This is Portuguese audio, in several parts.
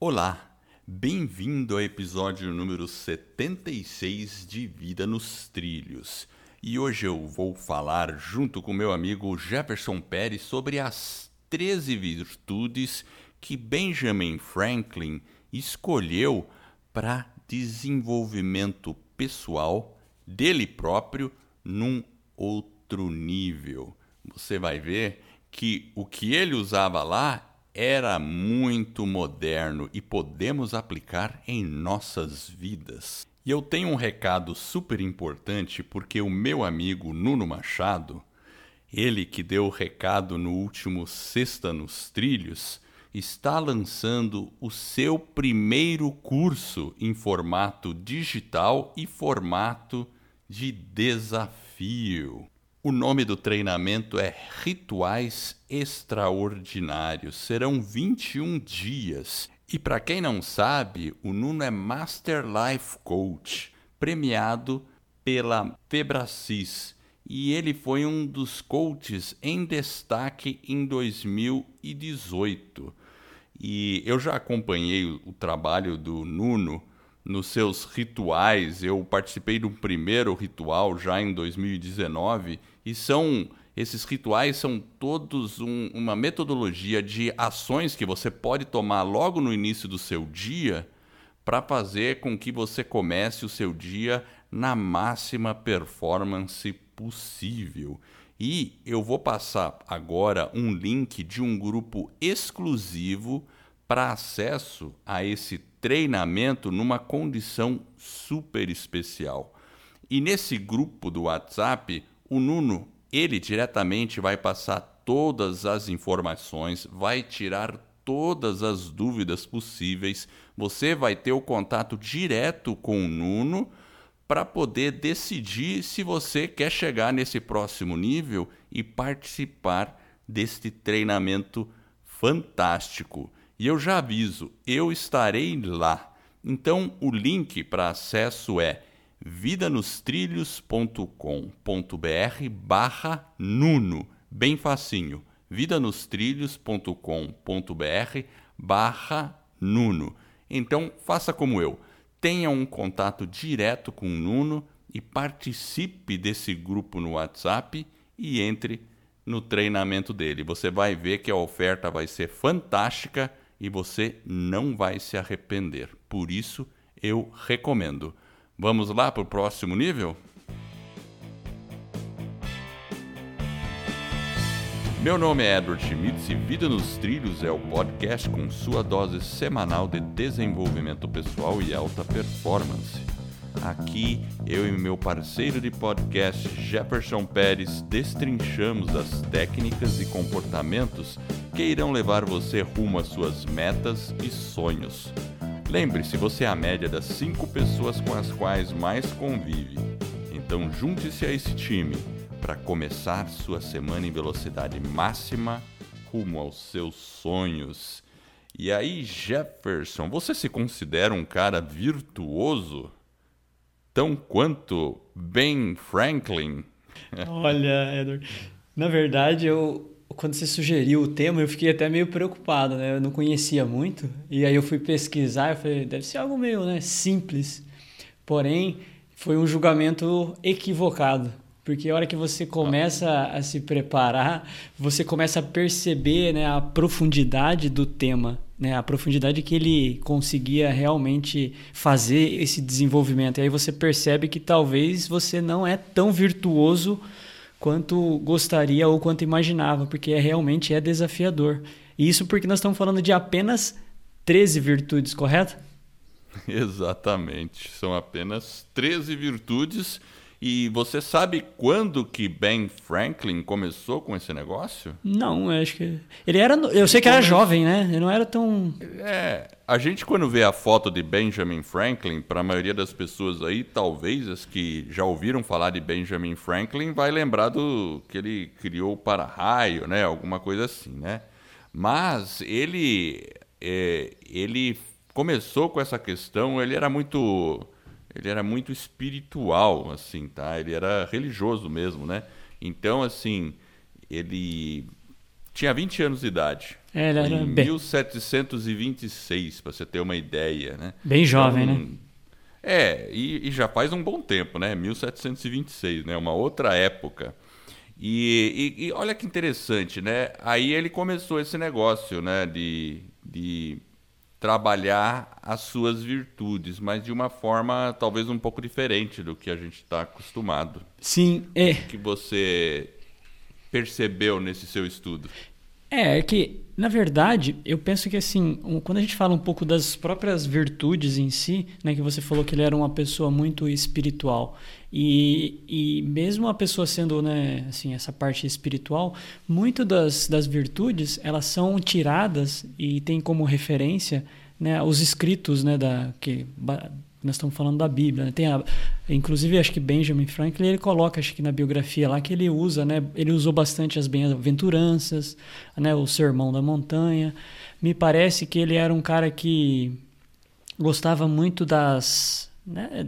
Olá, bem-vindo ao episódio número 76 de Vida nos Trilhos. E hoje eu vou falar junto com meu amigo Jefferson Pérez sobre as 13 virtudes que Benjamin Franklin escolheu para desenvolvimento pessoal dele próprio num outro nível. Você vai ver que o que ele usava lá era muito moderno e podemos aplicar em nossas vidas. E eu tenho um recado super importante porque o meu amigo Nuno Machado, ele que deu o recado no último Sexta nos Trilhos, está lançando o seu primeiro curso em formato digital e formato de desafio. O nome do treinamento é Rituais Extraordinários. Serão 21 dias. E para quem não sabe, o Nuno é Master Life Coach, premiado pela Febracis. E ele foi um dos coaches em destaque em 2018. E eu já acompanhei o trabalho do Nuno nos seus rituais. Eu participei do primeiro ritual já em 2019 e são esses rituais são todos um, uma metodologia de ações que você pode tomar logo no início do seu dia para fazer com que você comece o seu dia na máxima performance possível. E eu vou passar agora um link de um grupo exclusivo para acesso a esse treinamento numa condição super especial. E nesse grupo do WhatsApp, o Nuno, ele diretamente vai passar todas as informações, vai tirar todas as dúvidas possíveis. Você vai ter o contato direto com o Nuno para poder decidir se você quer chegar nesse próximo nível e participar deste treinamento fantástico. E eu já aviso, eu estarei lá. Então o link para acesso é vidanostrilhos.com.br barra Nuno. Bem facinho. vidanostrilhos.com.br barra Nuno. Então faça como eu. Tenha um contato direto com o Nuno e participe desse grupo no WhatsApp e entre no treinamento dele. Você vai ver que a oferta vai ser fantástica e você não vai se arrepender. Por isso, eu recomendo. Vamos lá para o próximo nível? Meu nome é Edward Schmitz e Vida nos Trilhos é o podcast com sua dose semanal de desenvolvimento pessoal e alta performance. Aqui, eu e meu parceiro de podcast Jefferson Pérez destrinchamos as técnicas e comportamentos que irão levar você rumo às suas metas e sonhos. Lembre-se, você é a média das cinco pessoas com as quais mais convive. Então junte-se a esse time para começar sua semana em velocidade máxima rumo aos seus sonhos. E aí, Jefferson, você se considera um cara virtuoso? Tão quanto Ben Franklin? Olha, Edward, na verdade eu quando você sugeriu o tema, eu fiquei até meio preocupado, né? Eu não conhecia muito. E aí eu fui pesquisar, eu falei, deve ser algo meio, né, simples. Porém, foi um julgamento equivocado. Porque a hora que você começa a se preparar, você começa a perceber né, a profundidade do tema, né, a profundidade que ele conseguia realmente fazer esse desenvolvimento. E aí você percebe que talvez você não é tão virtuoso quanto gostaria ou quanto imaginava, porque é, realmente é desafiador. E isso porque nós estamos falando de apenas 13 virtudes, correto? Exatamente. São apenas 13 virtudes. E você sabe quando que Ben Franklin começou com esse negócio? Não, eu acho que. Ele era. Eu sei que era jovem, né? Ele não era tão. É. A gente, quando vê a foto de Benjamin Franklin, para a maioria das pessoas aí, talvez as que já ouviram falar de Benjamin Franklin, vai lembrar do que ele criou o para-raio, né? Alguma coisa assim, né? Mas ele, é, ele começou com essa questão, ele era muito, ele era muito espiritual, assim, tá? Ele era religioso mesmo, né? Então, assim, ele tinha 20 anos de idade. É, ele era em bem, 1726, para você ter uma ideia, né? bem jovem, Então, né? É, e, e já faz um bom tempo, né? 1726, né? Uma outra época. E, e- e olha que interessante, né? Aí ele começou esse negócio, né? De, de trabalhar as suas virtudes, mas de uma forma talvez um pouco diferente do que a gente está acostumado. Sim, é. O que você percebeu nesse seu estudo? É, é que, na verdade, eu penso que assim, quando a gente fala um pouco das próprias virtudes em si, né, que você falou que ele era uma pessoa muito espiritual. E, e mesmo a pessoa sendo, né, assim, essa parte espiritual, muito das, das virtudes, elas são tiradas e tem como referência, né, os escritos, né, da que nós estamos falando da Bíblia, né? Tem a, inclusive acho que Benjamin Franklin ele coloca acho que na biografia lá que ele usa, né? Ele usou bastante as bem-aventuranças, né? O Sermão da Montanha. Me parece que ele era um cara que gostava muito das, né?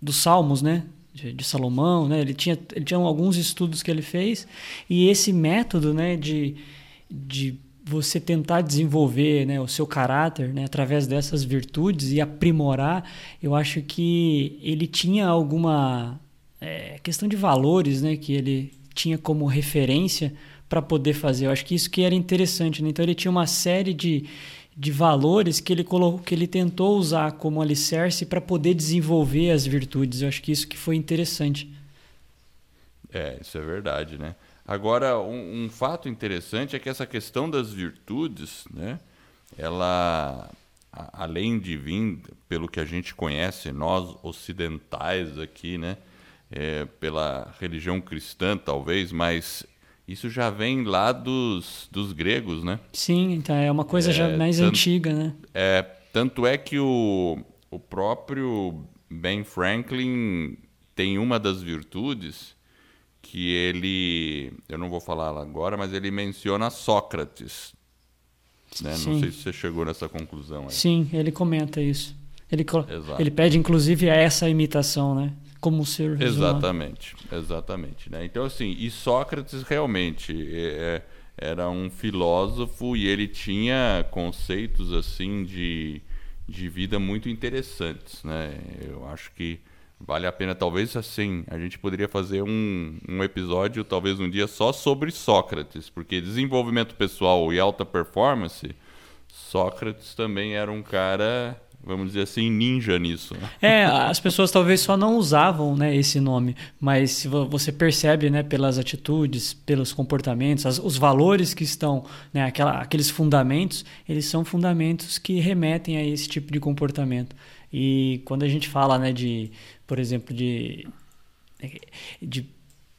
Dos Salmos, né? De, de Salomão, né? Ele tinha, ele tinha alguns estudos que ele fez e esse método, né? De, de você tentar desenvolver né, o seu caráter né, através dessas virtudes e aprimorar, eu acho que ele tinha alguma é, questão de valores né, que ele tinha como referência para poder fazer. Eu acho que isso que era interessante. Né? Então ele tinha uma série de, de valores que ele, colocou, que ele tentou usar como alicerce para poder desenvolver as virtudes. Eu acho que isso que foi interessante. É, isso é verdade, né? Agora, um, um fato interessante é que essa questão das virtudes, né? Ela, a- além de vir pelo que a gente conhece, nós ocidentais aqui, né? É, pela religião cristã, talvez, mas isso já vem lá dos, dos gregos, né? Sim, então é uma coisa É, já mais tanto- antiga, né? É, tanto é que o, o próprio Ben Franklin tem uma das virtudes que ele, eu não vou falar agora, mas ele menciona Sócrates. Né? Não sei se você chegou nessa conclusão aí. Sim, ele comenta isso. Ele, Exato. ele pede, inclusive, essa imitação, né? Como ser humano. Exatamente, exatamente. Né? Então, assim, e Sócrates realmente é- é- era um filósofo e ele tinha conceitos assim de, de vida muito interessantes. Né? Eu acho que vale a pena, talvez assim, a gente poderia fazer um, um episódio, talvez um dia, só sobre Sócrates, porque desenvolvimento pessoal e alta performance, Sócrates também era um cara, vamos dizer assim, ninja nisso. né? É, as pessoas talvez só não usavam né, esse nome, mas se vo- você percebe né, pelas atitudes, pelos comportamentos, as- os valores que estão, né, aquela- aqueles fundamentos, eles são fundamentos que remetem a esse tipo de comportamento. E quando a gente fala né, de, por exemplo, de, de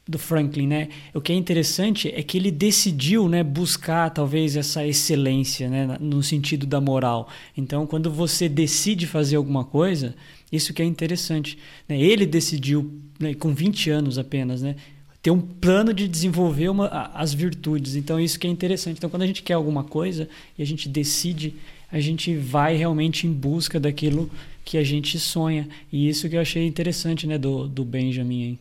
do Franklin, né? O que é interessante é que ele decidiu, né, buscar talvez essa excelência, né, no sentido da moral. Então, quando você decide fazer alguma coisa, isso que é interessante, né? Ele decidiu, né, com 20 anos apenas, né, ter um plano de desenvolver uma, as virtudes. Então, isso que é interessante. Então, quando a gente quer alguma coisa e a gente decide, a gente vai realmente em busca daquilo que a gente sonha. E isso que eu achei interessante, né, do, do Benjamin. Hein?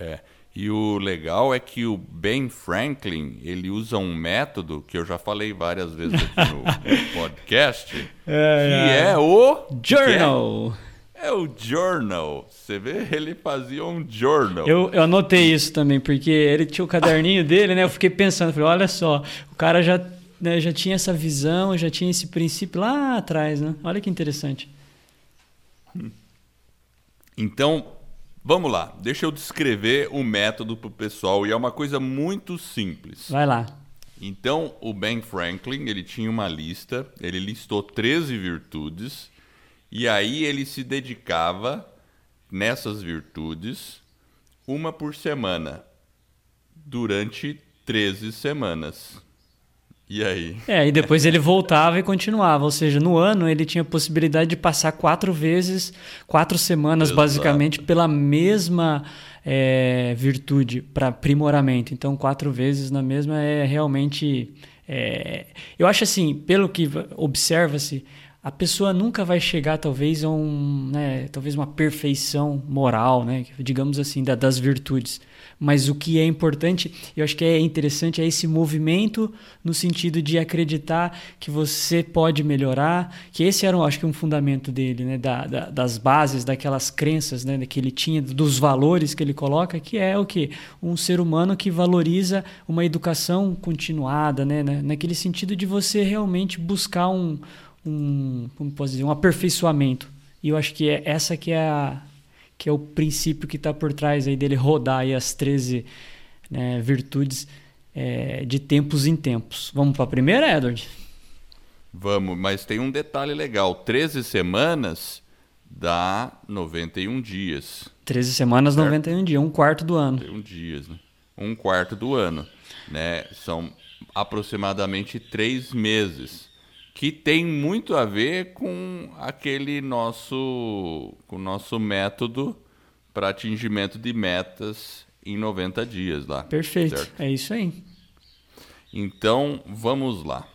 É. E o legal é que o Ben Franklin, ele usa um método que eu já falei várias vezes aqui no podcast, que é o Journal. É o journal. Você vê, ele fazia um journal. Eu, eu anotei isso também, porque ele tinha o caderninho dele, né? Eu fiquei pensando, falei, olha só, o cara já, né, já tinha essa visão, já tinha esse princípio lá atrás, né? Olha que interessante. Então, vamos lá. Deixa eu descrever o método pro pessoal e é uma coisa muito simples. Vai lá. Então, o Ben Franklin, ele tinha uma lista, ele listou 13 virtudes e aí ele se dedicava nessas virtudes uma por semana durante 13 semanas. E aí? É, e depois ele voltava e continuava. Ou seja, no ano ele tinha a possibilidade de passar quatro vezes, quatro semanas, Exato. basicamente, pela mesma é, virtude para aprimoramento. Então, quatro vezes na mesma é realmente. é, eu acho assim, pelo que observa-se, a pessoa nunca vai chegar talvez a um, né, talvez uma perfeição moral, né, digamos assim, da, das virtudes. Mas o que é importante, eu acho que é interessante, é esse movimento no sentido de acreditar que você pode melhorar, que esse era, acho que, um fundamento dele, né, da, da, das bases, daquelas crenças né, que ele tinha, dos valores que ele coloca, que é o que? Um ser humano que valoriza uma educação continuada, né, né naquele sentido de você realmente buscar um um, como posso dizer, um aperfeiçoamento. E eu acho que é essa que é, a, que é o princípio que está por trás aí dele rodar aí as 13 né, virtudes é, de tempos em tempos. Vamos para a primeira, Edward? Vamos, mas tem um detalhe legal. 13 semanas dá 91 dias. 13 semanas, certo? 91 dias, um quarto do ano. 91 dias, né? Um quarto do ano. Né? São aproximadamente três meses que tem muito a ver com aquele nosso, com nosso método para atingimento de metas em 90 dias lá. Perfeito, certo? é isso aí. Então, vamos lá.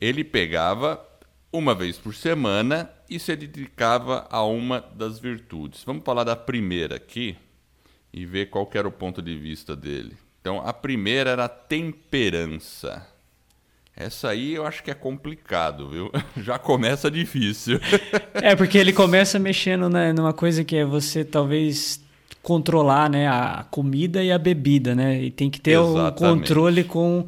Ele pegava uma vez por semana e se dedicava a uma das virtudes. Vamos falar da primeira aqui e ver qual era o ponto de vista dele. Então, a primeira era a temperança. Essa aí eu acho que é complicado, viu? Já começa difícil. é, porque ele começa mexendo né, numa coisa que é você talvez controlar né, a comida e a bebida, né? E tem que ter o um controle com,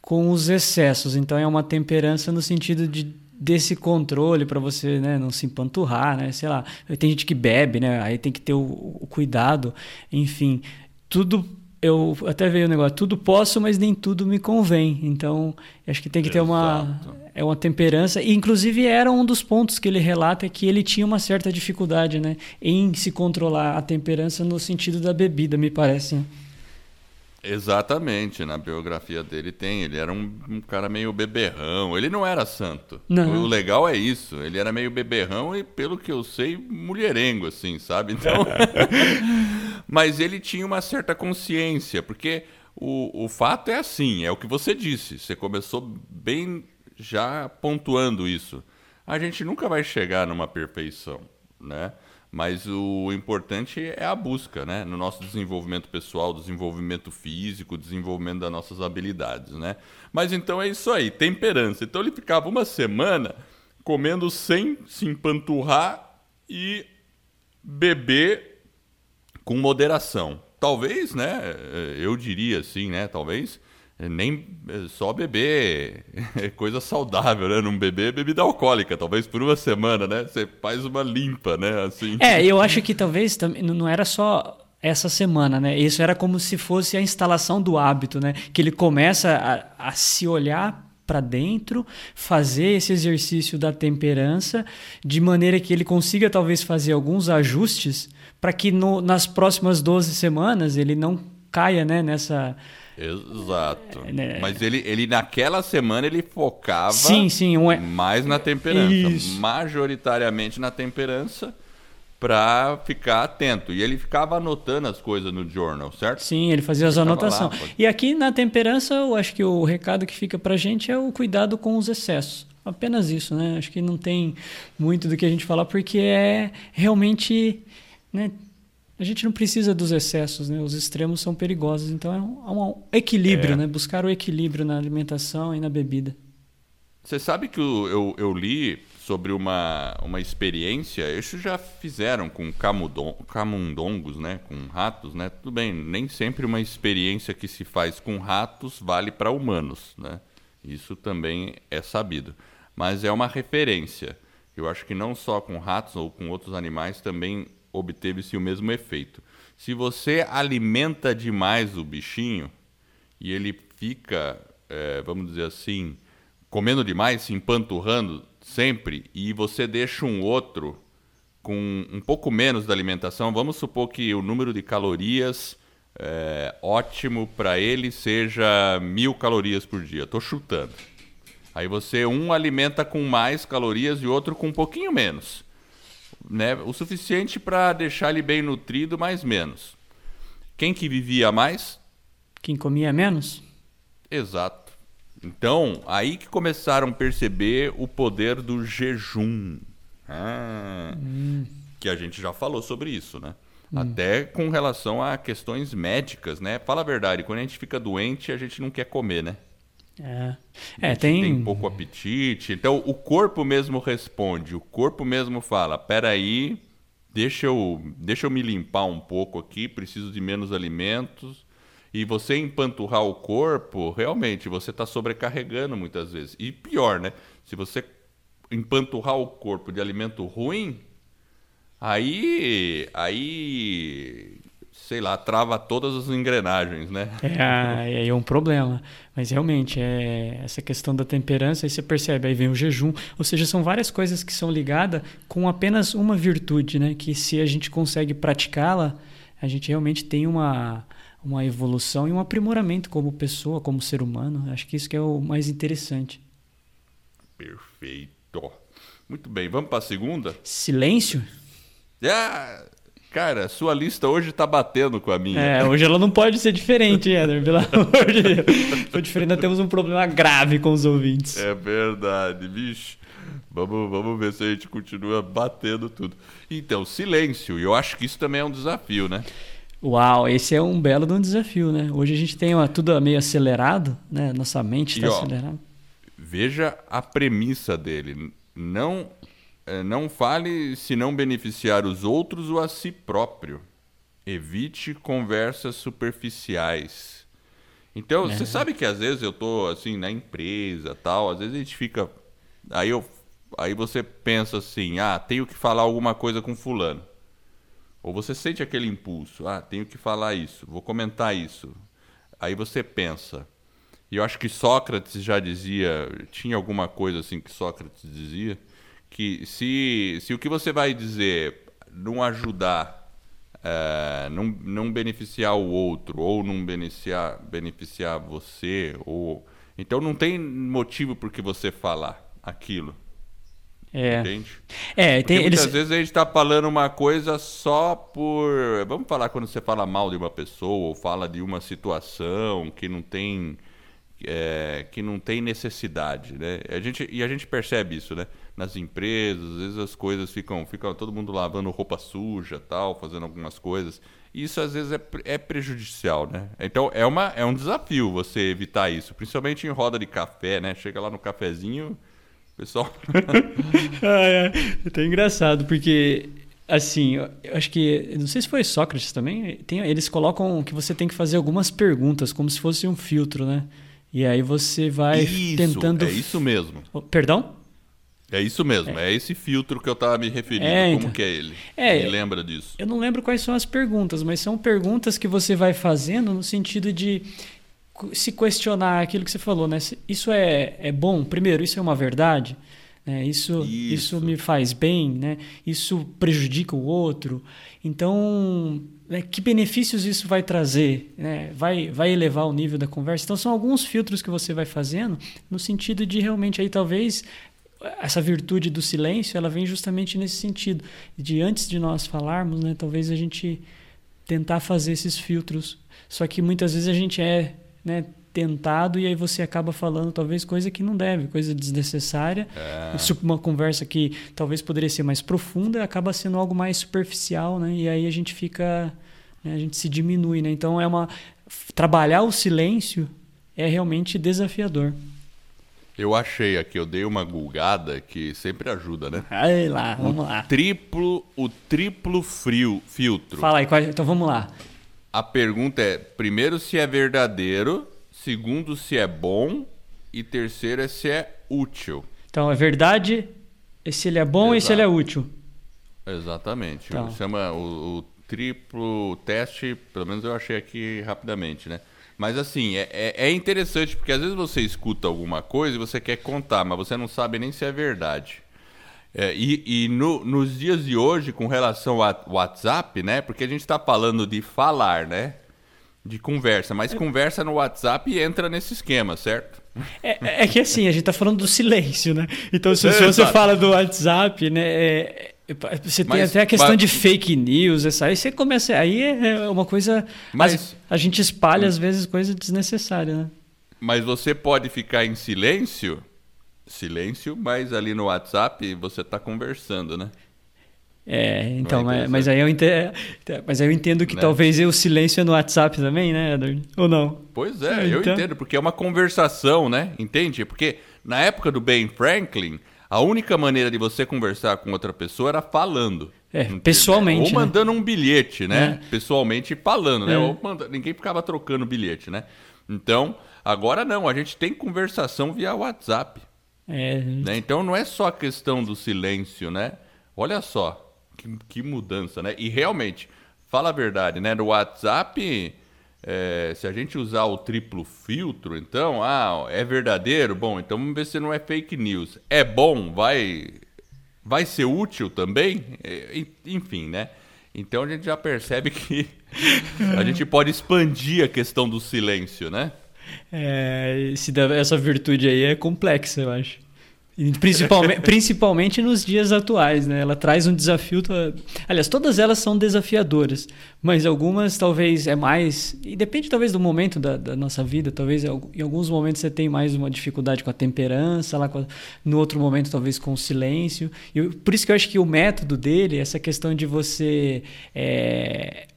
com os excessos. Então é uma temperança no sentido de desse controle para você né, não se empanturrar, né? Sei lá, tem gente que bebe, né? Aí tem que ter o, o cuidado. Enfim, tudo eu até veio o negócio, tudo posso, mas nem tudo me convém. Então, acho que tem que ter uma é uma temperança. E, inclusive, era um dos pontos que ele relata que ele tinha uma certa dificuldade né, em se controlar a temperança no sentido da bebida, me parece. Exatamente, na biografia dele tem. Ele era um, um, cara meio beberrão. Ele não era santo. Não. O legal é isso. Ele era meio beberrão e, pelo que eu sei, mulherengo, assim, sabe? Então. Mas ele tinha uma certa consciência, porque o, o fato é assim: é o que você disse. Você começou bem já pontuando isso. A gente nunca vai chegar numa perfeição, né? Mas o importante é a busca, né? No nosso desenvolvimento pessoal, desenvolvimento físico, desenvolvimento das nossas habilidades, né? Mas então é isso aí, temperança. Então ele ficava uma semana comendo sem se empanturrar e beber com moderação. Talvez, né? Eu diria assim, né? Talvez nem é, só beber é coisa saudável, né? Não beber bebida alcoólica, talvez por uma semana, né? Você faz uma limpa, né? Assim. É, eu acho que talvez não era só essa semana, né? Isso era como se fosse a instalação do hábito, né? Que ele começa a, a se olhar para dentro, fazer esse exercício da temperança, de maneira que ele consiga talvez fazer alguns ajustes para que no, nas próximas 12 semanas ele não caia né, nessa Exato. É, né? Mas ele, ele naquela semana ele focava sim, sim, um... mais na temperança, Isso. majoritariamente na temperança para ficar atento. E ele ficava anotando as coisas no journal, certo? Sim, ele fazia as anotações. E aqui na temperança, eu acho que o recado que fica para gente é o cuidado com os excessos. Apenas isso, né? Acho que não tem muito do que a gente falar, porque é realmente né, a gente não precisa dos excessos, né? Os extremos são perigosos. Então é um, um equilíbrio, é. né? Buscar o equilíbrio na alimentação e na bebida. Você sabe que eu, eu, eu, li sobre uma, uma experiência, isso já fizeram com camudon, camundongos, né? Com ratos, né? Tudo bem, nem sempre uma experiência que se faz com ratos vale para humanos, né? Isso também é sabido. Mas é uma referência. Eu acho que não só com ratos ou com outros animais também obteve-se o mesmo efeito. Se você alimenta demais o bichinho e ele fica, é, vamos dizer assim, comendo demais, se empanturrando sempre, e você deixa um outro com um pouco menos da alimentação, vamos supor que o número de calorias é, ótimo para ele seja mil calorias por dia. Estou chutando. Aí você um alimenta com mais calorias e outro com um pouquinho menos né, o suficiente para deixar ele bem nutrido, mais menos. Quem que vivia mais? Quem comia menos? Exato. Então, aí que começaram a perceber o poder do jejum. Ah, hum. Que a gente já falou sobre isso, né? Hum. Até com relação a questões médicas, né? Fala a verdade, quando a gente fica doente, a gente não quer comer, né? É, é tem... tem pouco apetite. Então, o corpo mesmo responde, o corpo mesmo fala, peraí, deixa eu, deixa eu me limpar um pouco aqui, preciso de menos alimentos. E você empanturrar o corpo, realmente, você está sobrecarregando muitas vezes. E pior, né? Se você empanturrar o corpo de alimento ruim, aí, aí, sei lá, trava todas as engrenagens, né? É, aí é um problema. Mas realmente, é essa questão da temperança, aí você percebe, aí vem o jejum. Ou seja, são várias coisas que são ligadas com apenas uma virtude, né? Que se a gente consegue praticá-la, a gente realmente tem uma uma evolução e um aprimoramento como pessoa, como ser humano. Acho que isso que é o mais interessante. Perfeito. Muito bem, vamos para a segunda? Silêncio? Ah, cara, sua lista hoje está batendo com a minha. É, hoje ela não pode ser diferente, Eder, pelo amor de Deus. For diferente, nós temos um problema grave com os ouvintes. É verdade, bicho. Vamos, vamos ver se a gente continua batendo tudo. Então, silêncio. E eu acho que isso também é um desafio, né? Uau, esse é um belo de um desafio, né? Hoje a gente tem uma, tudo meio acelerado, né? Nossa mente está acelerada. Veja a premissa dele. Não, não fale se não beneficiar os outros ou a si próprio. Evite conversas superficiais. Então, você sabe que às vezes eu tô assim na empresa, tal, às vezes a gente fica aí eu aí você pensa assim: "Ah, tenho que falar alguma coisa com fulano". Ou você sente aquele impulso, ah, tenho que falar isso, vou comentar isso. Aí você pensa. E eu acho que Sócrates já dizia, tinha alguma coisa assim que Sócrates dizia, que se, se o que você vai dizer não ajudar, é, não, não beneficiar o outro, ou não beneficiar, beneficiar você, ou então não tem motivo por que você falar aquilo. É. Entende? É, tem, muitas eles... vezes a gente está falando uma coisa só por. Vamos falar quando você fala mal de uma pessoa ou fala de uma situação que não tem. É, que não tem necessidade, né? A gente, e a gente percebe isso, né? Nas empresas, às vezes as coisas ficam, ficam todo mundo lavando roupa suja, tal, fazendo algumas coisas. E isso às vezes é, é prejudicial, né? Então é, uma, é um desafio você evitar isso, principalmente em roda de café, né? Chega lá no cafezinho, pessoal. ah, é. é até engraçado, porque assim, eu acho que. Não sei se foi Sócrates também. Tem, eles colocam que você tem que fazer algumas perguntas, como se fosse um filtro, né? E aí você vai isso, tentando. É isso mesmo. Perdão? É isso mesmo, é, é esse filtro que eu estava me referindo. É, então, Como que é ele? É, me lembra disso. Eu não lembro quais são as perguntas, mas são perguntas que você vai fazendo no sentido de se questionar aquilo que você falou, né? Isso é, é bom? Primeiro, isso é uma verdade? Né? Isso, isso, isso me faz bem? Né? Isso prejudica o outro? Então, né, que benefícios isso vai trazer? Né? Vai, vai elevar o nível da conversa? Então, são alguns filtros que você vai fazendo no sentido de realmente aí talvez essa virtude do silêncio ela vem justamente nesse sentido de antes de nós falarmos né talvez a gente tentar fazer esses filtros só que muitas vezes a gente é né, tentado e aí você acaba falando talvez coisa que não deve, coisa desnecessária. É. Uma conversa que talvez poderia ser mais profunda acaba sendo algo mais superficial, né? E aí a gente fica, né, a gente se diminui, né? Então é uma trabalhar o silêncio é realmente desafiador. Eu achei aqui, eu dei uma gulgada que sempre ajuda, né? Aí lá, vamos o lá. Triplo, o triplo frio, filtro. Fala aí, então vamos lá. A pergunta é: primeiro, se é verdadeiro, segundo, se é bom, e terceiro é se é útil. Então, é verdade, se ele é bom Exato. e se ele é útil. Exatamente. Então. Chama o, o, triplo teste, pelo menos eu achei aqui rapidamente, né? Mas assim, é, é, é interessante porque às vezes você escuta alguma coisa e você quer contar, mas você não sabe nem se é verdade. É, e, e no, nos dias de hoje, com relação ao WhatsApp, né? Porque a gente está falando de falar, né? De conversa, mas conversa no WhatsApp entra nesse esquema, certo? É, é que assim, a gente está falando do silêncio, né? Então, se, se você fala do WhatsApp, né? É, é você tem mas, até a questão mas, de fake news, essa aí você começa. Aí é uma coisa. Mas, a gente espalha, às vezes, coisa desnecessária, né? Mas você pode ficar em silêncio, silêncio, mas ali no WhatsApp você está conversando, né? É, então, é mas, mas, aí eu entendo, mas aí eu entendo que né? talvez o silêncio é no WhatsApp também, né, Edward? Ou não? Pois é, então... eu entendo, porque é uma conversação, né? Entende? Porque na época do Ben Franklin, a única maneira de você conversar com outra pessoa era falando. É, pessoalmente. Ou né? mandando um bilhete, né? É. Pessoalmente falando, né? É. Manda... Ninguém ficava trocando bilhete, né? Então, agora não, a gente tem conversação via WhatsApp. É. Né? Então não é só a questão do silêncio, né? Olha só, que, que mudança, né? E realmente, fala a verdade, né? No WhatsApp, é, se a gente usar o triplo filtro, então, ah, é verdadeiro? Bom, então vamos ver se não é fake news. É bom? Vai, vai ser útil também? É, enfim, né? Então a gente já percebe que a gente pode expandir a questão do silêncio, né? É, essa virtude aí é complexa, eu acho. Principalmente, principalmente nos dias atuais, né? Ela traz um desafio. Aliás, todas elas são desafiadoras, mas algumas talvez é mais. E depende talvez do momento da, da nossa vida. Talvez em alguns momentos você tem mais uma dificuldade com a temperança, lá a, no outro momento talvez com o silêncio. E por isso que eu acho que o método dele, essa questão de você é,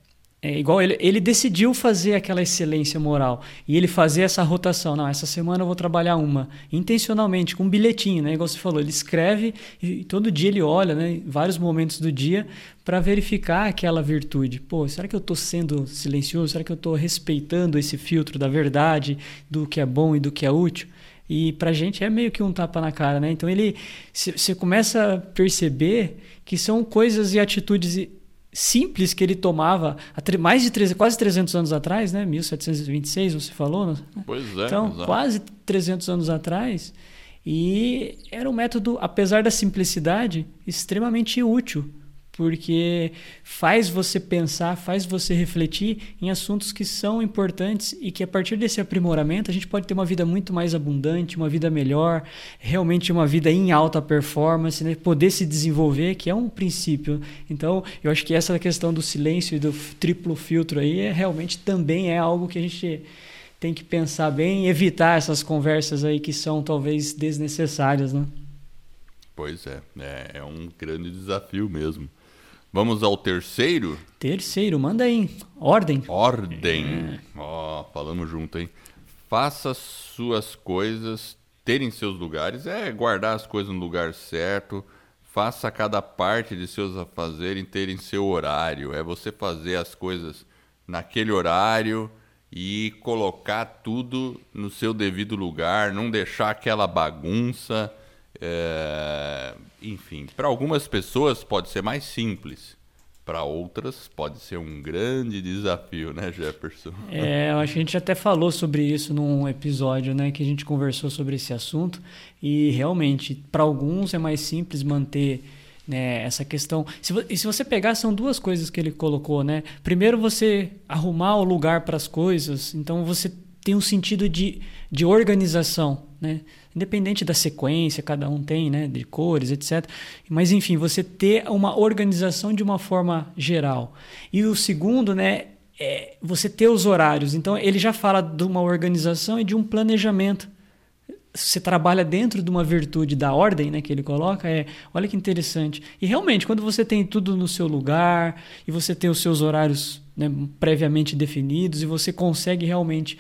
é igual ele, ele decidiu fazer aquela excelência moral e ele fazer essa rotação. Não, essa semana eu vou trabalhar uma, intencionalmente, com um bilhetinho, né? Igual você falou, ele escreve e todo dia ele olha, né? Vários momentos do dia para verificar aquela virtude. Pô, será que eu estou sendo silencioso? Será que eu estou respeitando esse filtro da verdade, do que é bom e do que é útil? E para a gente é meio que um tapa na cara, né? Então ele, você começa a perceber que são coisas e atitudes simples que ele tomava há mais de 300, quase 300 anos atrás, né? 1726, você falou? Né? Pois é. Então, exato. quase 300 anos atrás. E era um método, apesar da simplicidade, extremamente útil porque faz você pensar, faz você refletir em assuntos que são importantes e que a partir desse aprimoramento a gente pode ter uma vida muito mais abundante, uma vida melhor, realmente uma vida em alta performance, né? poder se desenvolver, que é um princípio. Então, eu acho que essa questão do silêncio e do triplo filtro aí é, realmente também é algo que a gente tem que pensar bem e evitar essas conversas aí que são talvez desnecessárias, né? Pois é, é, é um grande desafio mesmo. Vamos ao terceiro? Terceiro, manda aí. Ordem. Ordem. É. Ó, é. oh, falamos junto, hein? Faça suas coisas terem seus lugares. É guardar as coisas no lugar certo. Faça cada parte de seus afazeres terem seu horário. É você fazer as coisas naquele horário e colocar tudo no seu devido lugar. Não deixar aquela bagunça. É enfim, para algumas pessoas pode ser mais simples. Para outras pode ser um grande desafio, né, Jefferson? É, eu acho que a gente até falou sobre isso num episódio, né, que a gente conversou sobre esse assunto e realmente para alguns é mais simples manter né, essa questão. Se, e se você pegar, são duas coisas que ele colocou, né? Primeiro, você arrumar o lugar para as coisas, então você tem um sentido de, de organização, né? Independente da sequência, cada um tem, né, de cores, etc. Mas enfim, você ter uma organização de uma forma geral. E o segundo, né, é você ter os horários. Então ele já fala de uma organização e de um planejamento. Você trabalha dentro de uma virtude da ordem, né, que ele coloca, é, olha que interessante. E realmente, quando você tem tudo no seu lugar e você tem os seus horários né, previamente definidos e você consegue realmente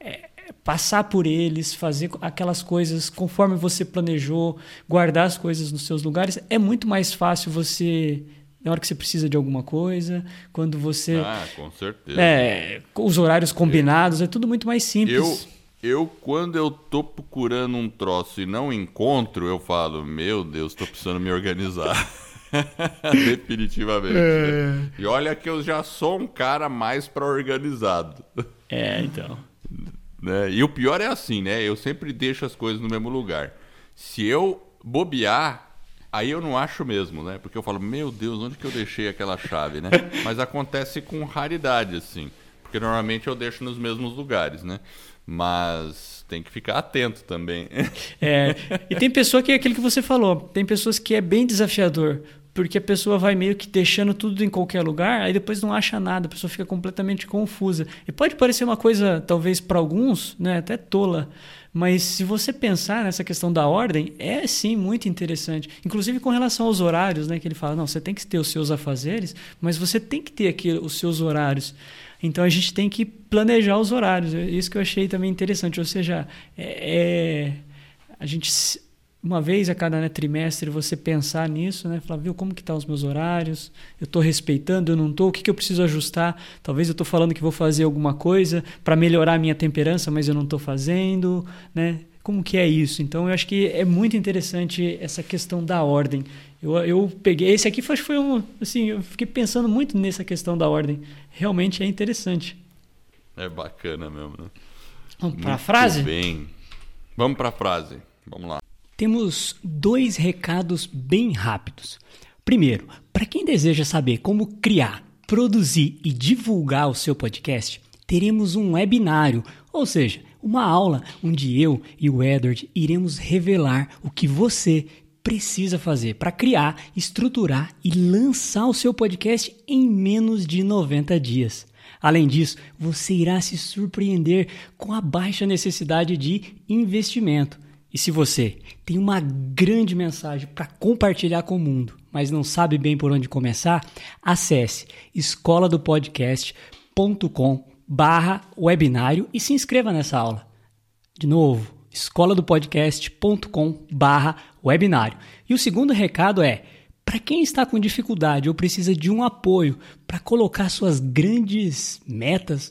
é, passar por eles, fazer aquelas coisas conforme você planejou, guardar as coisas nos seus lugares, é muito mais fácil você na hora que você precisa de alguma coisa, quando você Ah, com certeza. É, os horários combinados, é tudo muito mais simples. Eu, eu quando eu tô procurando um troço e não encontro, eu falo, meu Deus, tô precisando me organizar. Definitivamente. É... E olha que eu já sou um cara mais para organizado. É, então. Né? E o pior é assim, né? Eu sempre deixo as coisas no mesmo lugar. Se eu bobear, aí eu não acho mesmo, né? Porque eu falo, meu Deus, onde que eu deixei aquela chave, né? Mas acontece com raridade, assim. Porque normalmente eu deixo nos mesmos lugares, né? Mas tem que ficar atento também. É, e tem pessoa que é aquilo que você falou. Tem pessoas que é bem desafiador porque a pessoa vai meio que deixando tudo em qualquer lugar, aí depois não acha nada, a pessoa fica completamente confusa. E pode parecer uma coisa, talvez para alguns, né, até tola, mas se você pensar nessa questão da ordem, é sim muito interessante. Inclusive com relação aos horários, né, que ele fala, não, você tem que ter os seus afazeres, mas você tem que ter aqui os seus horários. Então a gente tem que planejar os horários. É isso que eu achei também interessante. Ou seja, é, é a gente uma vez a cada né, trimestre você pensar nisso, né? Falar, viu, como que estão tá os meus horários? Eu estou respeitando, eu não estou? O que, que eu preciso ajustar? Talvez eu estou falando que vou fazer alguma coisa para melhorar a minha temperança, mas eu não estou fazendo, né? Como que é isso? Então, eu acho que é muito interessante essa questão da ordem. Eu, eu peguei... Esse aqui foi, foi um... Assim, eu fiquei pensando muito nessa questão da ordem. Realmente é interessante. É bacana mesmo, né? Vamos para a frase? bem. Vamos para a frase. Vamos lá temos dois recados bem rápidos. Primeiro, para quem deseja saber como criar, produzir e divulgar o seu podcast, teremos um webinário, ou seja, uma aula onde eu e o Edward iremos revelar o que você precisa fazer para criar, estruturar e lançar o seu podcast em menos de 90 dias. Além disso, você irá se surpreender com a baixa necessidade de investimento. E se você tem uma grande mensagem para compartilhar com o mundo, mas não sabe bem por onde começar, acesse escola do barra webinário e se inscreva nessa aula. De novo, escola do barra webinário. E o segundo recado é, para quem está com dificuldade ou precisa de um apoio para colocar suas grandes metas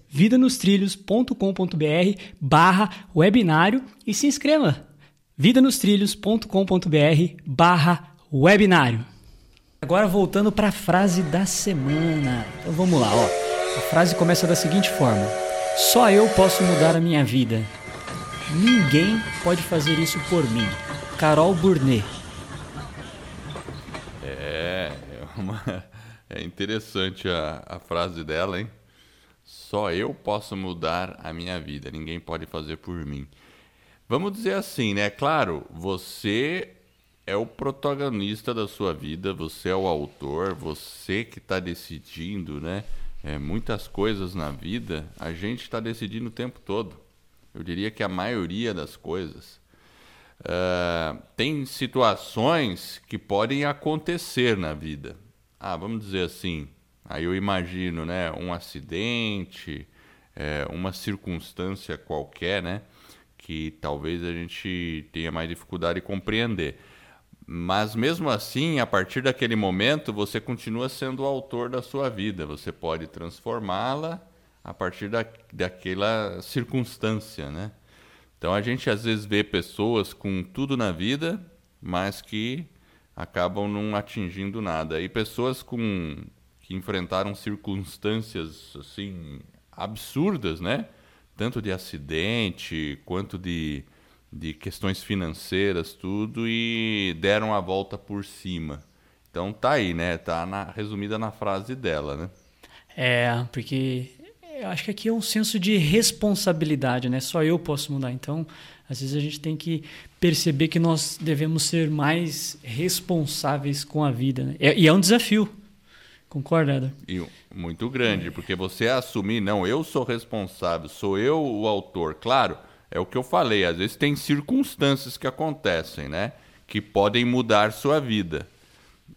vidanostrilhos.com.br barra webinário e se inscreva. vidanostrilhos.com.br barra webinário. Agora voltando para a frase da semana. Então vamos lá, ó. A frase começa da seguinte forma: Só eu posso mudar a minha vida. Ninguém pode fazer isso por mim. Carol Burnet. É, é, uma, é interessante a, a frase dela, hein? Só eu posso mudar a minha vida, ninguém pode fazer por mim. Vamos dizer assim, né? Claro, você é o protagonista da sua vida, você é o autor, você que está decidindo, né? É, muitas coisas na vida a gente está decidindo o tempo todo. Eu diria que a maioria das coisas. Uh, tem situações que podem acontecer na vida. Ah, vamos dizer assim, Aí eu imagino, né, um acidente, é, uma circunstância qualquer, né, que talvez a gente tenha mais dificuldade de compreender. Mas mesmo assim, a partir daquele momento, você continua sendo o autor da sua vida. Você pode transformá-la a partir da, daquela circunstância, né? Então a gente às vezes vê pessoas com tudo na vida, mas que acabam não atingindo nada. E pessoas com que enfrentaram circunstâncias assim absurdas, né? Tanto de acidente quanto de, de questões financeiras, tudo, e deram a volta por cima. Então tá aí, né? Tá na, resumida na frase dela, né? É, porque eu acho que aqui é um senso de responsabilidade, né? Só eu posso mudar. Então, às vezes a gente tem que perceber que nós devemos ser mais responsáveis com a vida. Né? E é um desafio. Concorda, Eder? E muito grande, porque você assumir, não, eu sou responsável, sou eu o autor. Claro, é o que eu falei, às vezes tem circunstâncias que acontecem, né? Que podem mudar sua vida.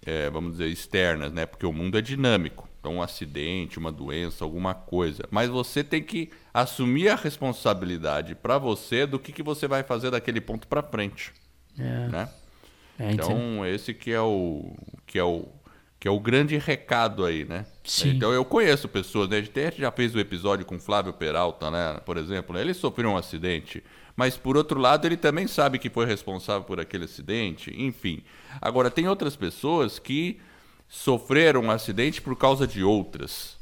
É, vamos dizer, externas, né? Porque o mundo é dinâmico. Então, um acidente, uma doença, alguma coisa. Mas você tem que assumir a responsabilidade para você do que, que você vai fazer daquele ponto para frente. É. Né? É, então, esse que é o que é o que é o grande recado aí, né? Sim. Então eu conheço pessoas, né? A gente já fez o um episódio com Flávio Peralta, né? Por exemplo, né? ele sofreu um acidente, mas por outro lado ele também sabe que foi responsável por aquele acidente, enfim. Agora tem outras pessoas que sofreram um acidente por causa de outras.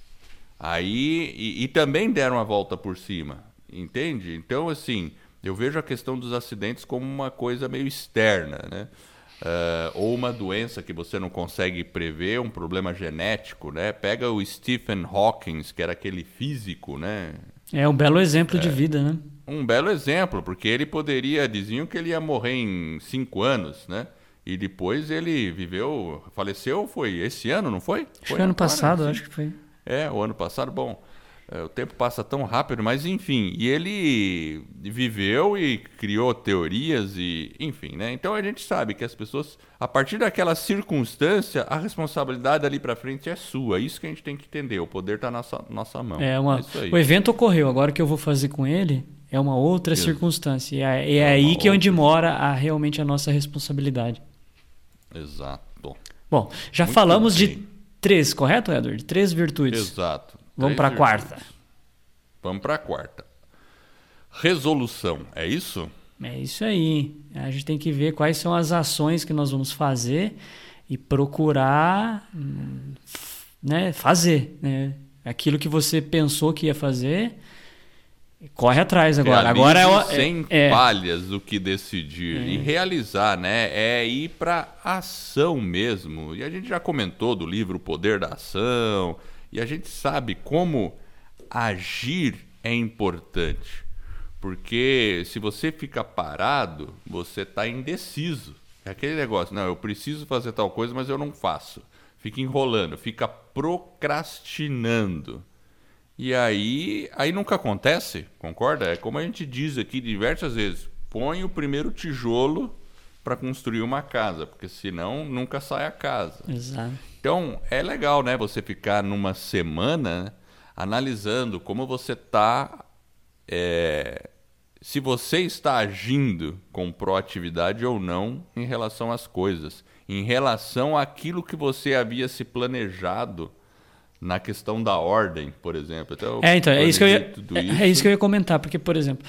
Aí, e, e também deram a volta por cima, entende? Então, assim, eu vejo a questão dos acidentes como uma coisa meio externa, né? Uh, ou uma doença que você não consegue prever, um problema genético, né? Pega o Stephen Hawking, que era aquele físico, né? É um belo exemplo é, de vida, né? Um belo exemplo, porque ele poderia, diziam que ele ia morrer em cinco anos, né? E depois ele viveu, faleceu, foi esse ano, não foi? Acho foi ano passado, acho que foi. É, o ano passado, bom. É, o tempo passa tão rápido, mas enfim, e ele viveu e criou teorias e, enfim, né? Então a gente sabe que as pessoas, a partir daquela circunstância, a responsabilidade ali para frente é sua. Isso que a gente tem que entender. O poder está na nossa, nossa mão. É uma, é o evento ocorreu. Agora o que eu vou fazer com ele é uma outra Isso. circunstância. E é, é, é aí que é onde mora a, realmente a nossa responsabilidade. Exato. Bom, já Muito falamos bem. de três, correto, Edward? Três virtudes. Exato. Vamos para a quarta. Vamos para a quarta. Resolução, é isso? É isso aí. A gente tem que ver quais são as ações que nós vamos fazer e procurar né, fazer. Né? Aquilo que você pensou que ia fazer, corre atrás agora. agora é, sem é, falhas o que decidir é. e realizar, né? É ir para ação mesmo. E a gente já comentou do livro O Poder da Ação e a gente sabe como agir é importante. Porque se você fica parado, você está indeciso. É aquele negócio, não, eu preciso fazer tal coisa, mas eu não faço. Fica enrolando, fica procrastinando. E aí, aí nunca acontece, concorda? É como a gente diz aqui diversas vezes: põe o primeiro tijolo para construir uma casa, porque senão nunca sai a casa. Exato. Então, é legal, né, você ficar numa semana analisando como você está. É, se você está agindo com proatividade ou não em relação às coisas, em relação àquilo que você havia se planejado na questão da ordem, por exemplo. Então, é, então, é isso, que eu ia, é, é, isso que eu ia comentar, porque, por exemplo,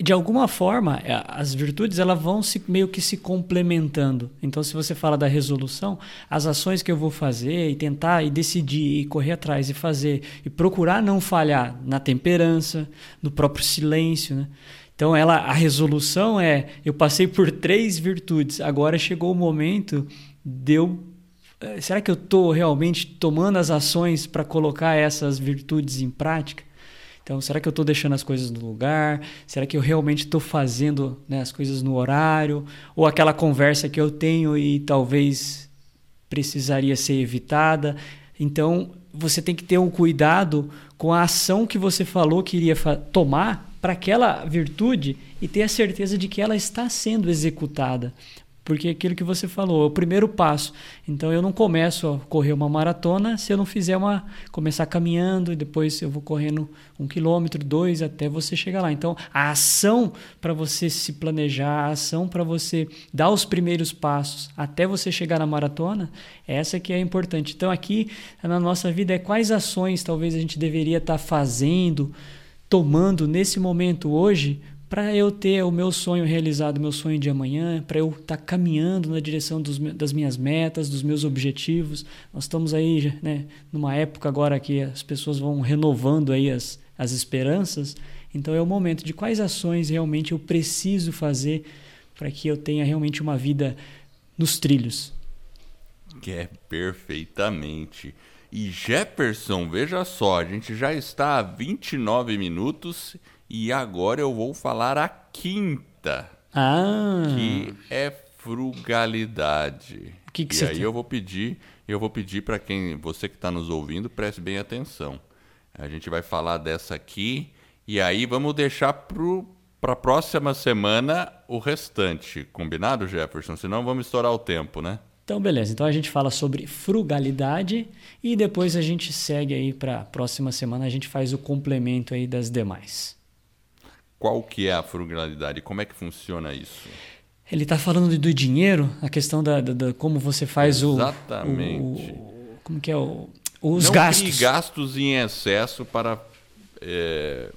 de alguma forma, é, as virtudes elas vão se, meio que se complementando. Então, se você fala da resolução, as ações que eu vou fazer e tentar e decidir e correr atrás e fazer e procurar não falhar na temperança, no próprio silêncio, né? Então, ela, a resolução é: eu passei por três virtudes, agora chegou o momento de eu. Eh, será que eu estou realmente tomando as ações para colocar essas virtudes em prática? Então, será que eu estou deixando as coisas no lugar? Será que eu realmente estou fazendo né, as coisas no horário? Ou aquela conversa que eu tenho e talvez precisaria ser evitada? Então, você tem que ter um cuidado com a ação que você falou que iria tomar para aquela virtude e ter a certeza de que ela está sendo executada. Porque aquilo que você falou, é o primeiro passo. Então eu não começo a correr uma maratona se eu não fizer uma. começar caminhando e depois eu vou correndo um quilômetro, dois, até você chegar lá. Então a ação para você se planejar, a ação para você dar os primeiros passos até você chegar na maratona, essa que é importante. Então aqui na nossa vida é quais ações talvez a gente deveria estar tá fazendo, tomando nesse momento hoje para eu ter o meu sonho realizado, o meu sonho de amanhã, para eu estar tá caminhando na direção dos, das minhas metas, dos meus objetivos. Nós estamos aí né, numa época agora que as pessoas vão renovando aí as, as esperanças. Então é o momento de quais ações realmente eu preciso fazer para que eu tenha realmente uma vida nos trilhos. Que é perfeitamente. E Jefferson, veja só, a gente já está a 29 minutos e agora eu vou falar a quinta. Ah. Que é frugalidade. O que, que e aí tem? eu vou pedir, eu vou pedir para quem você que está nos ouvindo preste bem atenção. A gente vai falar dessa aqui e aí vamos deixar para a próxima semana o restante. Combinado, Jefferson? Senão vamos estourar o tempo, né? Então, beleza. Então a gente fala sobre frugalidade e depois a gente segue aí para a próxima semana. A gente faz o complemento aí das demais. Qual que é a frugalidade? Como é que funciona isso? Ele está falando do dinheiro, a questão da, da, da como você faz Exatamente. o, o, como que é o, os Não gastos. gastos em excesso para é,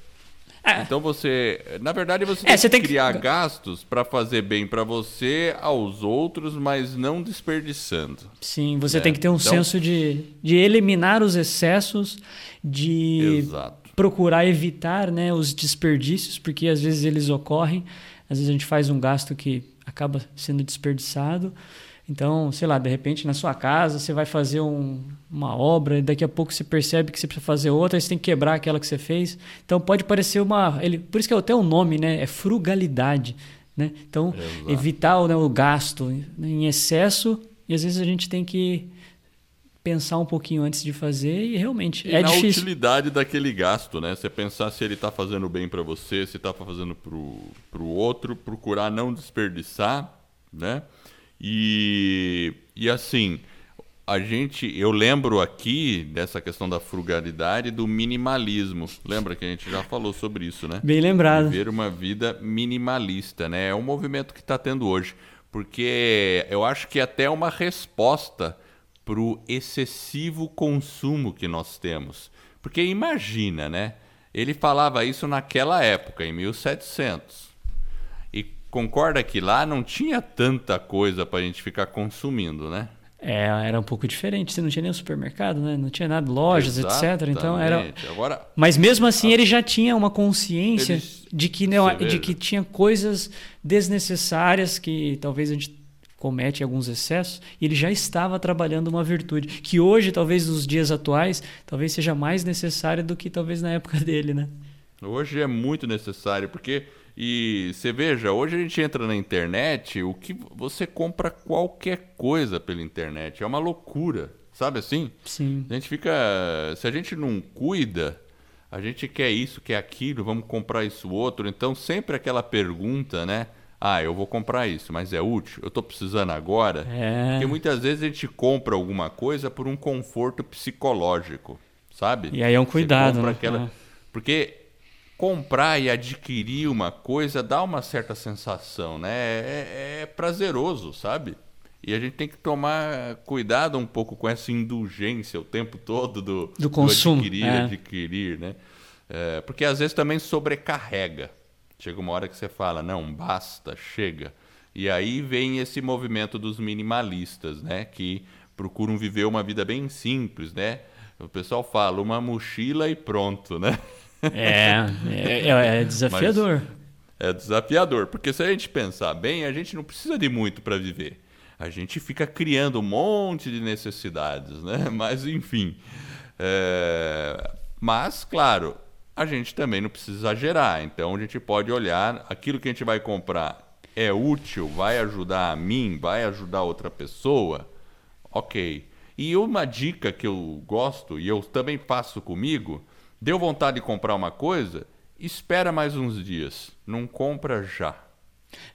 É. Então você, na verdade, você tem, é, você que tem criar que... gastos para fazer bem para você, aos outros, mas não desperdiçando. Sim, você né? tem que ter um então... senso de, de eliminar os excessos, de Exato. Procurar evitar né, os desperdícios, porque às vezes eles ocorrem, às vezes a gente faz um gasto que acaba sendo desperdiçado. Então, sei lá, de repente na sua casa você vai fazer um, uma obra e daqui a pouco você percebe que você precisa fazer outra, aí você tem que quebrar aquela que você fez. Então pode parecer uma. Ele, por isso que é até o nome, né? É frugalidade. Né? Então, Exato. evitar né, o gasto em excesso e às vezes a gente tem que pensar um pouquinho antes de fazer e realmente e é na difícil. utilidade daquele gasto, né? Você pensar se ele está fazendo bem para você, se está fazendo para o outro, procurar não desperdiçar, né? E, e assim, a gente, eu lembro aqui dessa questão da frugalidade do minimalismo. Lembra que a gente já falou sobre isso, né? Bem lembrado. Viver uma vida minimalista, né? É um movimento que está tendo hoje, porque eu acho que é até uma resposta para o excessivo consumo que nós temos. Porque imagina, né? Ele falava isso naquela época, em 1700 concorda que lá não tinha tanta coisa para a gente ficar consumindo, né? É, era um pouco diferente. Você não tinha nem supermercado, né? Não tinha nada, lojas, Exatamente. etc. Então era. Agora, Mas mesmo assim a... ele já tinha uma consciência Eles... de que não, de que tinha coisas desnecessárias que talvez a gente comete alguns excessos. E ele já estava trabalhando uma virtude que hoje, talvez nos dias atuais, talvez seja mais necessária do que talvez na época dele, né? Hoje é muito necessário porque e você veja, hoje a gente entra na internet, o que você compra qualquer coisa pela internet. É uma loucura, sabe assim? Sim. A gente fica. Se a gente não cuida, a gente quer isso, quer aquilo, vamos comprar isso outro. Então sempre aquela pergunta, né? Ah, eu vou comprar isso, mas é útil? Eu estou precisando agora? É. Porque muitas vezes a gente compra alguma coisa por um conforto psicológico, sabe? E aí é um cuidado. Né? Aquela... É. Porque comprar e adquirir uma coisa dá uma certa sensação, né? É, é, prazeroso, sabe? E a gente tem que tomar cuidado um pouco com essa indulgência o tempo todo do, do consumo, do adquirir, é. adquirir, né? É, porque às vezes também sobrecarrega. Chega uma hora que você fala, não, basta, chega. E aí vem esse movimento dos minimalistas, né? Que procuram viver uma vida bem simples, né? O pessoal fala, uma mochila e pronto, né? É, é, é, é desafiador. Mas é desafiador, porque se a gente pensar bem, a gente não precisa de muito para viver. A gente fica criando um monte de necessidades, né? Mas, enfim. É... Mas, claro, a gente também não precisa exagerar. Então, a gente pode olhar aquilo que a gente vai comprar é útil, vai ajudar a mim, vai ajudar outra pessoa. Ok. E uma dica que eu gosto, e eu também faço comigo, Deu vontade de comprar uma coisa? Espera mais uns dias. Não compra já.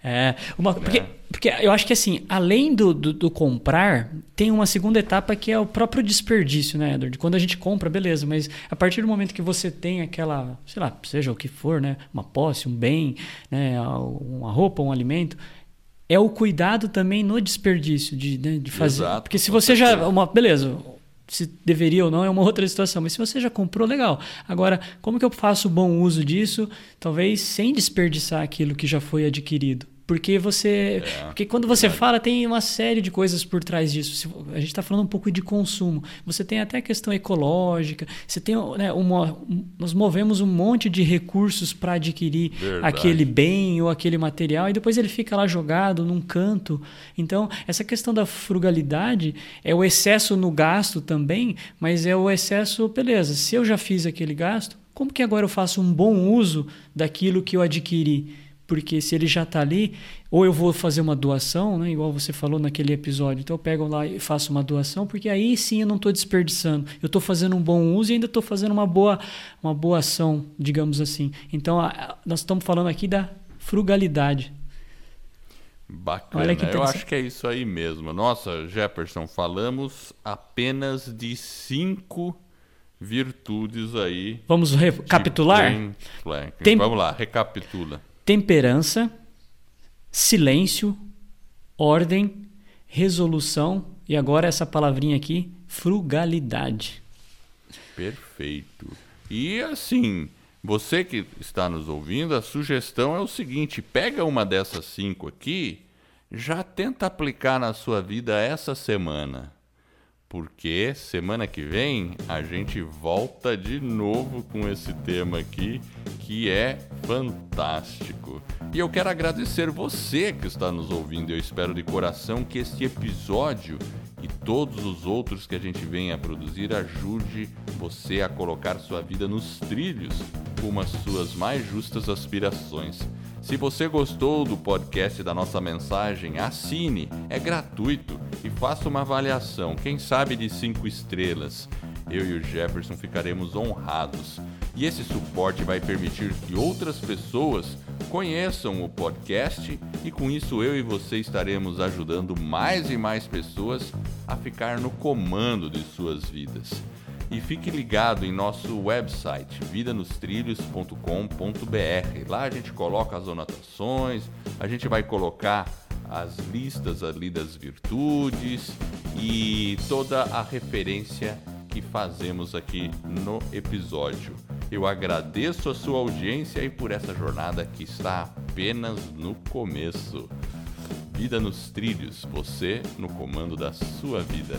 É, uma, é. porque, porque eu acho que assim, além do, do, do, comprar, tem uma segunda etapa que é o próprio desperdício, né, Edward? Quando a gente compra, beleza, mas a partir do momento que você tem aquela, sei lá, seja o que for, né, uma posse, um bem, né, uma roupa, um alimento, é o cuidado também no desperdício, de, né, de fazer. Exato, porque se você já. Uma, beleza, se deveria ou não é uma outra situação, mas se você já comprou, legal. Agora, como que eu faço bom uso disso, talvez sem desperdiçar aquilo que já foi adquirido? Porque você. É, porque quando você fala, tem uma série de coisas por trás disso. A gente está falando um pouco de consumo. Você tem até a questão ecológica. Você tem. Né, uma, nós movemos um monte de recursos para adquirir verdade. aquele bem ou aquele material e depois ele fica lá jogado num canto. Então, essa questão da frugalidade é o excesso no gasto também, mas é o excesso, beleza, se eu já fiz aquele gasto, como que agora eu faço um bom uso daquilo que eu adquiri? Porque se ele já está ali, ou eu vou fazer uma doação, né, igual você falou naquele episódio, então eu pego lá e faço uma doação, porque aí sim eu não estou desperdiçando, eu estou fazendo um bom uso e ainda estou fazendo uma boa, uma boa ação, digamos assim. Então a, nós estamos falando aqui da frugalidade. Bacana, eu acho que é isso aí mesmo. Nossa, Jefferson, falamos apenas de cinco virtudes aí. Vamos recapitular? Tem... Vamos lá, recapitula temperança, silêncio, ordem, resolução e agora essa palavrinha aqui, frugalidade. Perfeito. E assim, Você que está nos ouvindo, a sugestão é o seguinte: pega uma dessas cinco aqui, já tenta aplicar na sua vida essa semana porque semana que vem a gente volta de novo com esse tema aqui que é fantástico. E eu quero agradecer você que está nos ouvindo. Eu espero de coração que este episódio e todos os outros que a gente vem a produzir ajude você a colocar sua vida nos trilhos com as suas mais justas aspirações. Se você gostou do podcast da nossa mensagem, assine, é gratuito e faça uma avaliação, quem sabe de cinco estrelas. Eu e o Jefferson ficaremos honrados. E esse suporte vai permitir que outras pessoas conheçam o podcast e com isso eu e você estaremos ajudando mais e mais pessoas a ficar no comando de suas vidas. E fique ligado em nosso website vidanostrilhos.com.br. Lá a gente coloca as anotações, a gente vai colocar as listas ali das virtudes e toda a referência que fazemos aqui no episódio. Eu agradeço a sua audiência e por essa jornada que está apenas no começo. Vida nos trilhos, você no comando da sua vida.